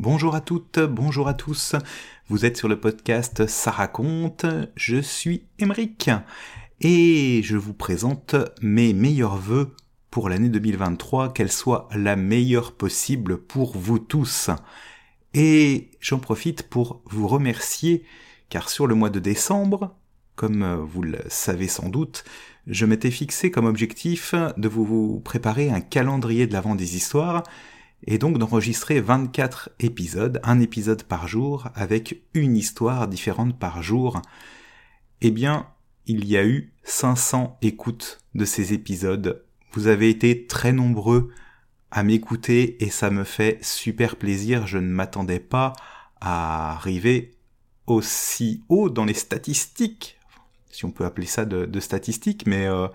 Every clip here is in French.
Bonjour à toutes, bonjour à tous. Vous êtes sur le podcast Ça raconte. Je suis Emeric et je vous présente mes meilleurs voeux pour l'année 2023, qu'elle soit la meilleure possible pour vous tous. Et j'en profite pour vous remercier car sur le mois de décembre, comme vous le savez sans doute, je m'étais fixé comme objectif de vous préparer un calendrier de l'avant des histoires et donc d'enregistrer 24 épisodes, un épisode par jour, avec une histoire différente par jour. Eh bien, il y a eu 500 écoutes de ces épisodes. Vous avez été très nombreux à m'écouter et ça me fait super plaisir. Je ne m'attendais pas à arriver aussi haut dans les statistiques, si on peut appeler ça de, statistiques, mais euh,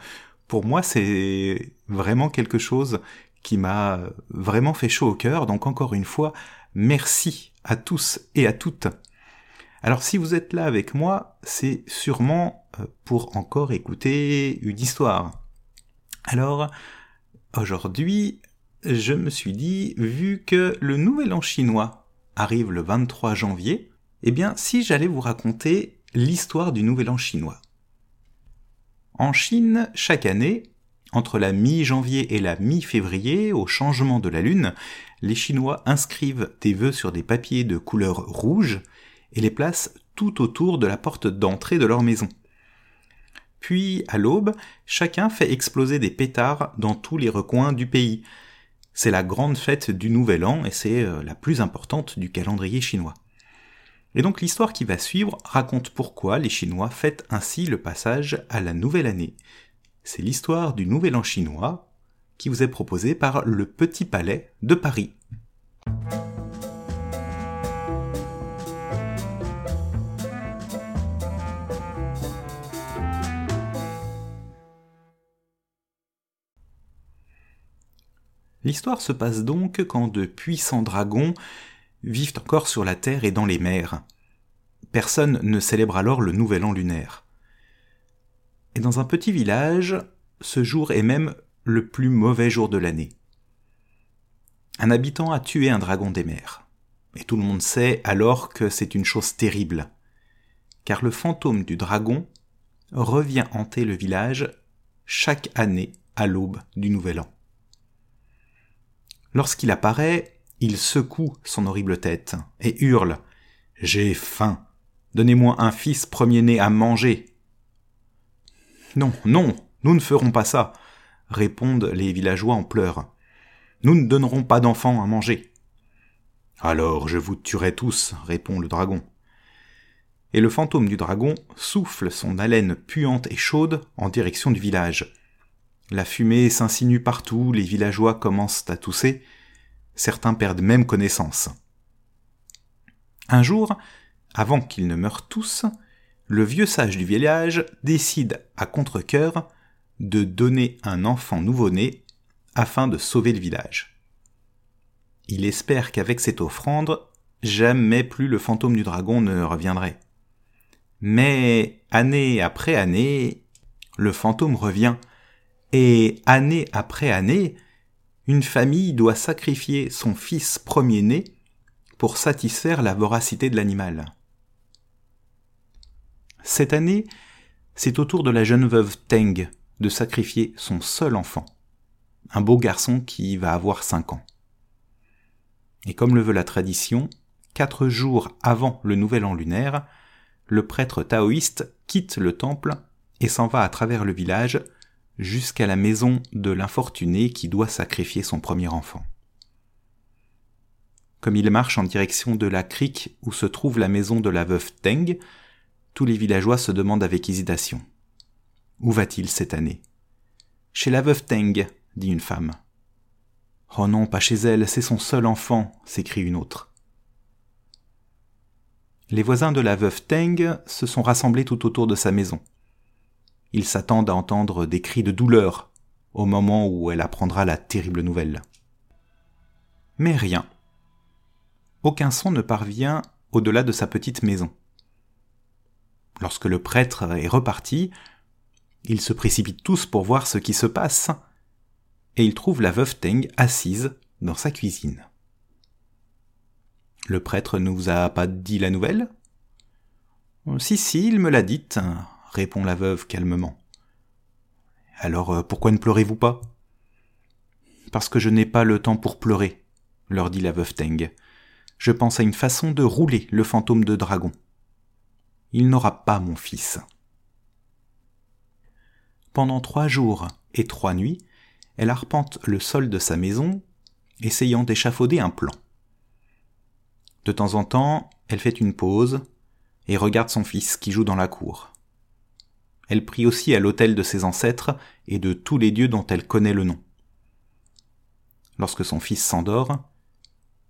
pour moi c'est vraiment quelque chose qui m'a vraiment fait chaud au cœur. Donc encore une fois, merci à tous et à toutes. Alors si vous êtes là avec moi, c'est sûrement euh, pour encore écouter une histoire. Alors, aujourd'hui, je me suis dit, vu que le nouvel an chinois arrive le 23 janvier, eh bien si j'allais vous raconter l'histoire du nouvel an chinois. En Chine, chaque année, entre la mi-janvier et la mi-février, au changement de la lune, les Chinois inscrivent des vœux sur des papiers de couleur rouge et les placent tout autour de la porte d'entrée de leur maison. Puis, à l'aube, chacun fait exploser des pétards dans tous les recoins du pays. C'est la grande fête du Nouvel An et c'est euh, la plus importante du calendrier chinois. Et donc l'histoire qui va suivre raconte pourquoi les Chinois fêtent ainsi le passage à la nouvelle année, c'est l'histoire du Nouvel An chinois qui vous est proposée par le Petit Palais de Paris. L'histoire se passe donc quand de puissants dragons vivent encore sur la terre et dans les mers. Personne ne célèbre alors le nouvel an lunaire. Et dans un petit village, ce jour est même le plus mauvais jour de l'année. Un habitant a tué un dragon des mers. Et tout le monde sait alors que c'est une chose terrible. Car le fantôme du dragon revient hanter le village chaque année à l'aube du nouvel an. Lorsqu'il apparaît, il secoue son horrible tête et hurle J'ai faim. Donnez-moi un fils premier-né à manger. Non, non, nous ne ferons pas ça, répondent les villageois en pleurs. Nous ne donnerons pas d'enfants à manger. Alors je vous tuerai tous, répond le dragon. Et le fantôme du dragon souffle son haleine puante et chaude en direction du village. La fumée s'insinue partout, les villageois commencent à tousser, certains perdent même connaissance. Un jour, avant qu'ils ne meurent tous, le vieux sage du village décide à contre-coeur de donner un enfant nouveau-né afin de sauver le village. Il espère qu'avec cette offrande, jamais plus le fantôme du dragon ne reviendrait. Mais année après année, le fantôme revient, et année après année, une famille doit sacrifier son fils premier-né pour satisfaire la voracité de l'animal. Cette année, c'est au tour de la jeune veuve Teng de sacrifier son seul enfant, un beau garçon qui va avoir cinq ans. Et comme le veut la tradition, quatre jours avant le nouvel an lunaire, le prêtre taoïste quitte le temple et s'en va à travers le village jusqu'à la maison de l'infortuné qui doit sacrifier son premier enfant. Comme il marche en direction de la crique où se trouve la maison de la veuve Teng, tous les villageois se demandent avec hésitation. Où va-t-il cette année? Chez la veuve Teng, dit une femme. Oh non, pas chez elle, c'est son seul enfant, s'écrie une autre. Les voisins de la veuve Teng se sont rassemblés tout autour de sa maison. Ils s'attendent à entendre des cris de douleur au moment où elle apprendra la terrible nouvelle. Mais rien. Aucun son ne parvient au-delà de sa petite maison. Lorsque le prêtre est reparti, ils se précipitent tous pour voir ce qui se passe, et ils trouvent la veuve Teng assise dans sa cuisine. Le prêtre ne vous a pas dit la nouvelle? Si, si, il me l'a dite, répond la veuve calmement. Alors euh, pourquoi ne pleurez-vous pas? Parce que je n'ai pas le temps pour pleurer, leur dit la veuve Teng. Je pense à une façon de rouler le fantôme de dragon. Il n'aura pas mon fils. Pendant trois jours et trois nuits, elle arpente le sol de sa maison, essayant d'échafauder un plan. De temps en temps, elle fait une pause et regarde son fils qui joue dans la cour. Elle prie aussi à l'autel de ses ancêtres et de tous les dieux dont elle connaît le nom. Lorsque son fils s'endort,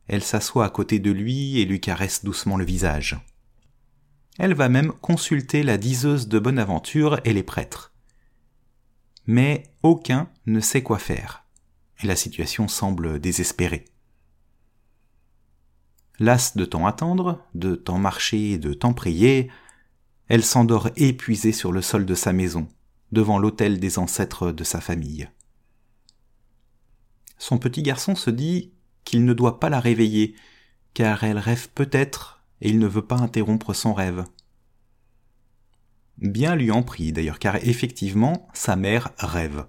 elle s'assoit à côté de lui et lui caresse doucement le visage. Elle va même consulter la diseuse de bonne aventure et les prêtres. Mais aucun ne sait quoi faire, et la situation semble désespérée. Lasse de tant attendre, de tant marcher de tant prier, elle s'endort épuisée sur le sol de sa maison, devant l'autel des ancêtres de sa famille. Son petit garçon se dit qu'il ne doit pas la réveiller, car elle rêve peut-être et il ne veut pas interrompre son rêve. Bien lui en prie d'ailleurs, car effectivement, sa mère rêve.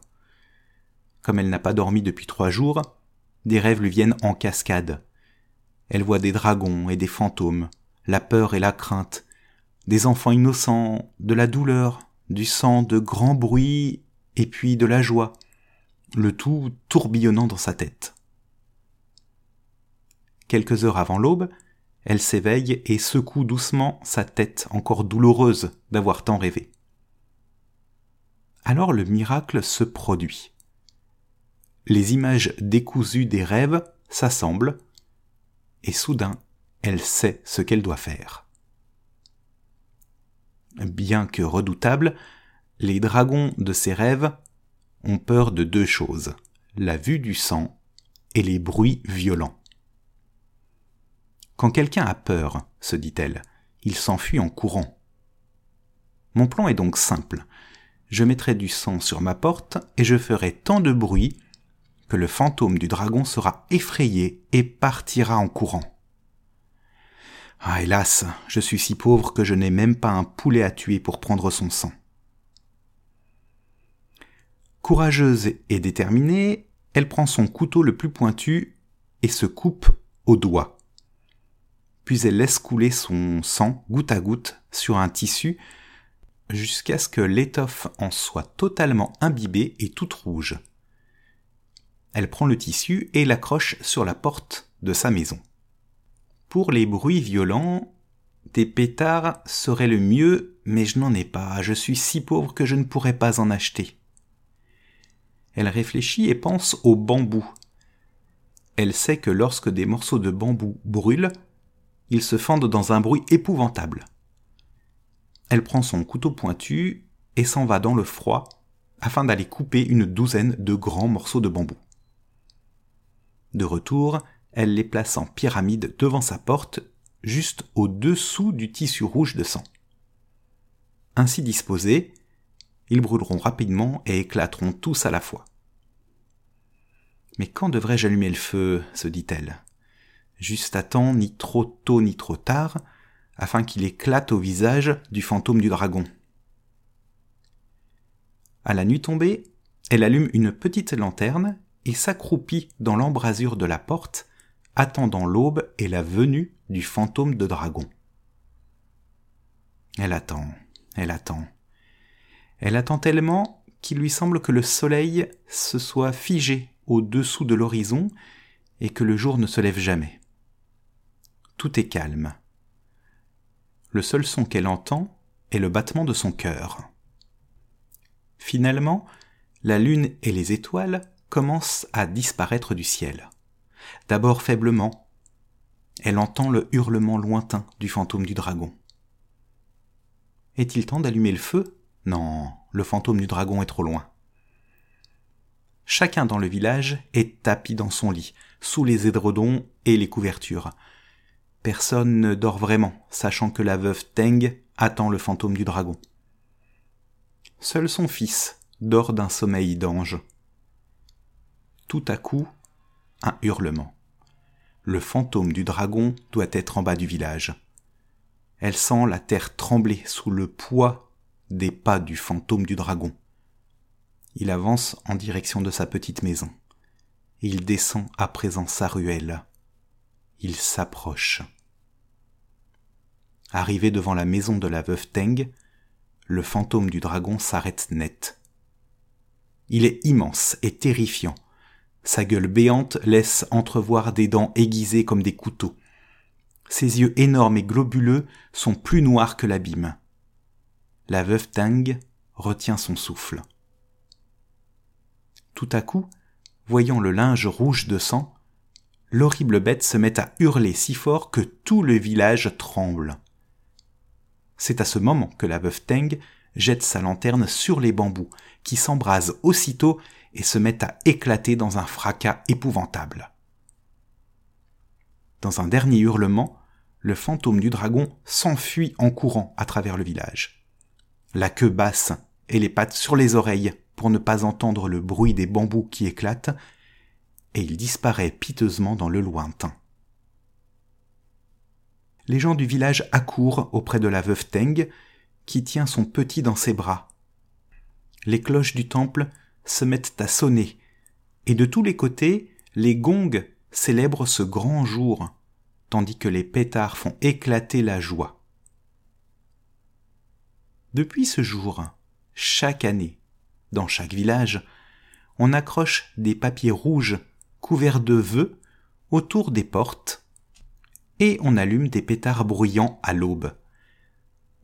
Comme elle n'a pas dormi depuis trois jours, des rêves lui viennent en cascade. Elle voit des dragons et des fantômes, la peur et la crainte, des enfants innocents, de la douleur, du sang, de grands bruits, et puis de la joie, le tout tourbillonnant dans sa tête. Quelques heures avant l'aube, elle s'éveille et secoue doucement sa tête encore douloureuse d'avoir tant rêvé. Alors le miracle se produit. Les images décousues des rêves s'assemblent et soudain elle sait ce qu'elle doit faire. Bien que redoutables, les dragons de ses rêves ont peur de deux choses, la vue du sang et les bruits violents. Quand quelqu'un a peur, se dit-elle, il s'enfuit en courant. Mon plan est donc simple. Je mettrai du sang sur ma porte et je ferai tant de bruit que le fantôme du dragon sera effrayé et partira en courant. Ah hélas, je suis si pauvre que je n'ai même pas un poulet à tuer pour prendre son sang. Courageuse et déterminée, elle prend son couteau le plus pointu et se coupe au doigt. Puis elle laisse couler son sang goutte à goutte sur un tissu jusqu'à ce que l'étoffe en soit totalement imbibée et toute rouge. Elle prend le tissu et l'accroche sur la porte de sa maison. Pour les bruits violents, des pétards seraient le mieux, mais je n'en ai pas, je suis si pauvre que je ne pourrais pas en acheter. Elle réfléchit et pense au bambou. Elle sait que lorsque des morceaux de bambou brûlent, ils se fendent dans un bruit épouvantable. Elle prend son couteau pointu et s'en va dans le froid afin d'aller couper une douzaine de grands morceaux de bambou. De retour, elle les place en pyramide devant sa porte, juste au-dessous du tissu rouge de sang. Ainsi disposés, ils brûleront rapidement et éclateront tous à la fois. Mais quand devrais-je allumer le feu? se dit-elle. Juste à temps, ni trop tôt ni trop tard, afin qu'il éclate au visage du fantôme du dragon. À la nuit tombée, elle allume une petite lanterne et s'accroupit dans l'embrasure de la porte attendant l'aube et la venue du fantôme de dragon. Elle attend, elle attend. Elle attend tellement qu'il lui semble que le soleil se soit figé au-dessous de l'horizon et que le jour ne se lève jamais. Tout est calme. Le seul son qu'elle entend est le battement de son cœur. Finalement, la lune et les étoiles commencent à disparaître du ciel d'abord faiblement. Elle entend le hurlement lointain du fantôme du dragon. Est-il temps d'allumer le feu? Non, le fantôme du dragon est trop loin. Chacun dans le village est tapi dans son lit, sous les édredons et les couvertures. Personne ne dort vraiment, sachant que la veuve Teng attend le fantôme du dragon. Seul son fils dort d'un sommeil d'ange. Tout à coup, un hurlement. le fantôme du dragon doit être en bas du village. Elle sent la terre trembler sous le poids des pas du fantôme du dragon. Il avance en direction de sa petite maison. Il descend à présent sa ruelle. Il s'approche. Arrivé devant la maison de la veuve Teng, le fantôme du dragon s'arrête net. Il est immense et terrifiant. Sa gueule béante laisse entrevoir des dents aiguisées comme des couteaux. Ses yeux énormes et globuleux sont plus noirs que l'abîme. La veuve Teng retient son souffle. Tout à coup, voyant le linge rouge de sang, l'horrible bête se met à hurler si fort que tout le village tremble. C'est à ce moment que la veuve Teng jette sa lanterne sur les bambous, qui s'embrasent aussitôt et se mettent à éclater dans un fracas épouvantable. Dans un dernier hurlement, le fantôme du dragon s'enfuit en courant à travers le village. La queue basse et les pattes sur les oreilles pour ne pas entendre le bruit des bambous qui éclatent, et il disparaît piteusement dans le lointain. Les gens du village accourent auprès de la veuve Teng, qui tient son petit dans ses bras. Les cloches du temple se mettent à sonner, et de tous les côtés, les gongs célèbrent ce grand jour, tandis que les pétards font éclater la joie. Depuis ce jour, chaque année, dans chaque village, on accroche des papiers rouges couverts de vœux autour des portes et on allume des pétards bruyants à l'aube.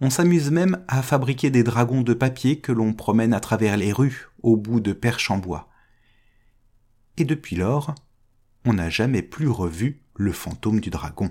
On s'amuse même à fabriquer des dragons de papier que l'on promène à travers les rues au bout de perches en bois. Et depuis lors, on n'a jamais plus revu le fantôme du dragon.